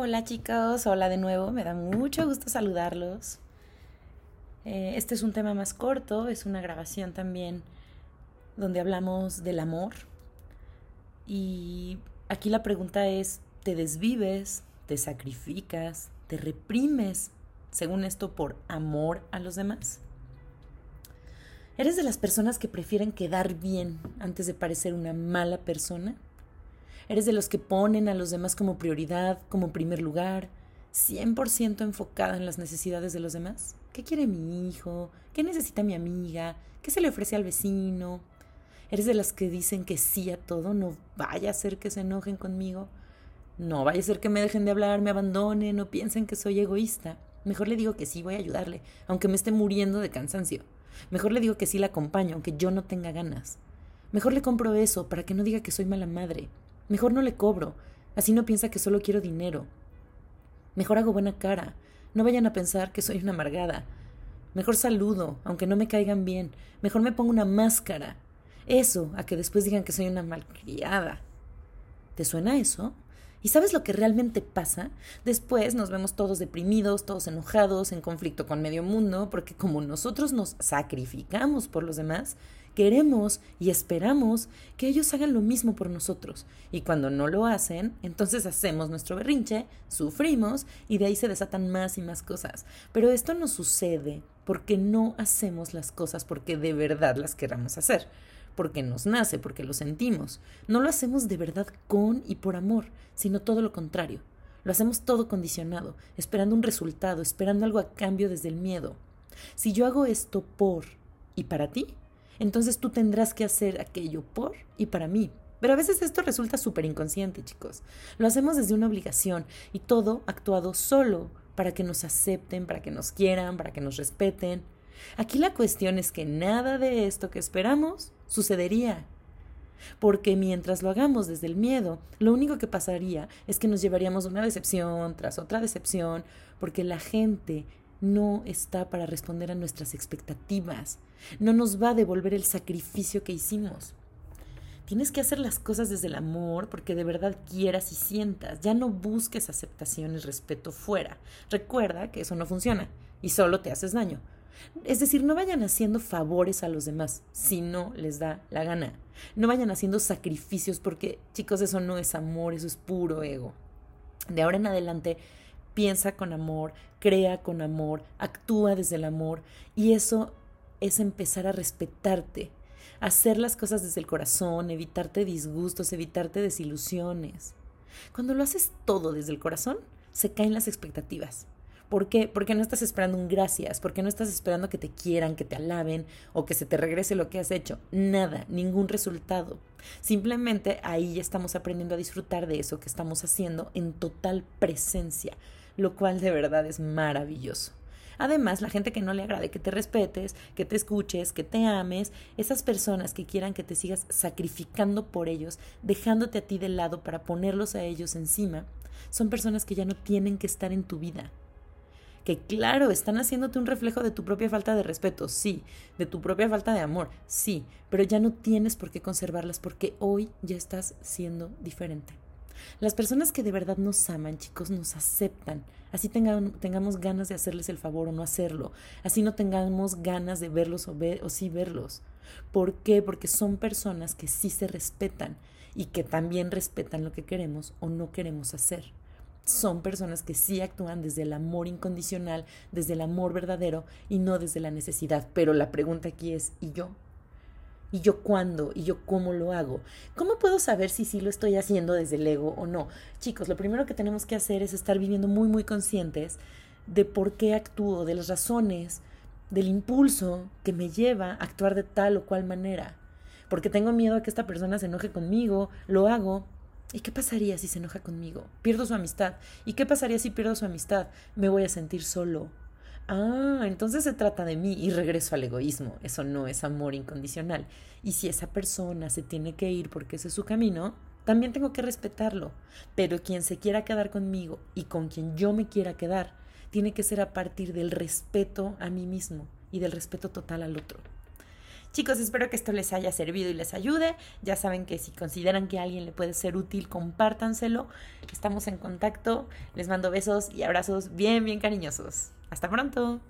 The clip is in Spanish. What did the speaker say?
Hola chicos, hola de nuevo, me da mucho gusto saludarlos. Eh, este es un tema más corto, es una grabación también donde hablamos del amor. Y aquí la pregunta es, ¿te desvives, te sacrificas, te reprimes, según esto, por amor a los demás? ¿Eres de las personas que prefieren quedar bien antes de parecer una mala persona? ¿Eres de los que ponen a los demás como prioridad, como primer lugar, 100% enfocada en las necesidades de los demás? ¿Qué quiere mi hijo? ¿Qué necesita mi amiga? ¿Qué se le ofrece al vecino? ¿Eres de las que dicen que sí a todo? No vaya a ser que se enojen conmigo. No vaya a ser que me dejen de hablar, me abandonen no piensen que soy egoísta. Mejor le digo que sí, voy a ayudarle, aunque me esté muriendo de cansancio. Mejor le digo que sí la acompaño, aunque yo no tenga ganas. Mejor le compro eso para que no diga que soy mala madre. Mejor no le cobro, así no piensa que solo quiero dinero. Mejor hago buena cara, no vayan a pensar que soy una amargada. Mejor saludo, aunque no me caigan bien. Mejor me pongo una máscara. Eso, a que después digan que soy una malcriada. ¿Te suena eso? ¿Y sabes lo que realmente pasa? Después nos vemos todos deprimidos, todos enojados, en conflicto con medio mundo, porque como nosotros nos sacrificamos por los demás, queremos y esperamos que ellos hagan lo mismo por nosotros. Y cuando no lo hacen, entonces hacemos nuestro berrinche, sufrimos y de ahí se desatan más y más cosas. Pero esto no sucede porque no hacemos las cosas porque de verdad las queramos hacer, porque nos nace, porque lo sentimos. No lo hacemos de verdad con y por amor, sino todo lo contrario. Lo hacemos todo condicionado, esperando un resultado, esperando algo a cambio desde el miedo. Si yo hago esto por y para ti, entonces tú tendrás que hacer aquello por y para mí. Pero a veces esto resulta súper inconsciente, chicos. Lo hacemos desde una obligación y todo actuado solo para que nos acepten, para que nos quieran, para que nos respeten. Aquí la cuestión es que nada de esto que esperamos sucedería. Porque mientras lo hagamos desde el miedo, lo único que pasaría es que nos llevaríamos una decepción tras otra decepción, porque la gente no está para responder a nuestras expectativas, no nos va a devolver el sacrificio que hicimos. Tienes que hacer las cosas desde el amor porque de verdad quieras y sientas. Ya no busques aceptación y respeto fuera. Recuerda que eso no funciona y solo te haces daño. Es decir, no vayan haciendo favores a los demás si no les da la gana. No vayan haciendo sacrificios porque, chicos, eso no es amor, eso es puro ego. De ahora en adelante, piensa con amor, crea con amor, actúa desde el amor y eso es empezar a respetarte, hacer las cosas desde el corazón, evitarte disgustos, evitarte desilusiones. Cuando lo haces todo desde el corazón, se caen las expectativas. ¿Por qué? Porque no estás esperando un gracias, porque no estás esperando que te quieran, que te alaben o que se te regrese lo que has hecho. Nada, ningún resultado. Simplemente ahí ya estamos aprendiendo a disfrutar de eso que estamos haciendo en total presencia, lo cual de verdad es maravilloso. Además, la gente que no le agrade que te respetes, que te escuches, que te ames, esas personas que quieran que te sigas sacrificando por ellos, dejándote a ti de lado para ponerlos a ellos encima, son personas que ya no tienen que estar en tu vida. Que claro, están haciéndote un reflejo de tu propia falta de respeto, sí, de tu propia falta de amor, sí, pero ya no tienes por qué conservarlas porque hoy ya estás siendo diferente. Las personas que de verdad nos aman, chicos, nos aceptan. Así tengamos ganas de hacerles el favor o no hacerlo. Así no tengamos ganas de verlos o, o sí verlos. ¿Por qué? Porque son personas que sí se respetan y que también respetan lo que queremos o no queremos hacer. Son personas que sí actúan desde el amor incondicional, desde el amor verdadero y no desde la necesidad. Pero la pregunta aquí es, ¿y yo? ¿Y yo cuándo? ¿Y yo cómo lo hago? ¿Cómo puedo saber si sí lo estoy haciendo desde el ego o no? Chicos, lo primero que tenemos que hacer es estar viviendo muy, muy conscientes de por qué actúo, de las razones, del impulso que me lleva a actuar de tal o cual manera. Porque tengo miedo a que esta persona se enoje conmigo, lo hago. ¿Y qué pasaría si se enoja conmigo? Pierdo su amistad. ¿Y qué pasaría si pierdo su amistad? Me voy a sentir solo Ah, entonces se trata de mí y regreso al egoísmo. Eso no es amor incondicional. Y si esa persona se tiene que ir porque ese es su camino, también tengo que respetarlo. Pero quien se quiera quedar conmigo y con quien yo me quiera quedar, tiene que ser a partir del respeto a mí mismo y del respeto total al otro. Chicos, espero que esto les haya servido y les ayude. Ya saben que si consideran que alguien le puede ser útil, compártanselo. Estamos en contacto. Les mando besos y abrazos bien, bien cariñosos. Hasta pronto.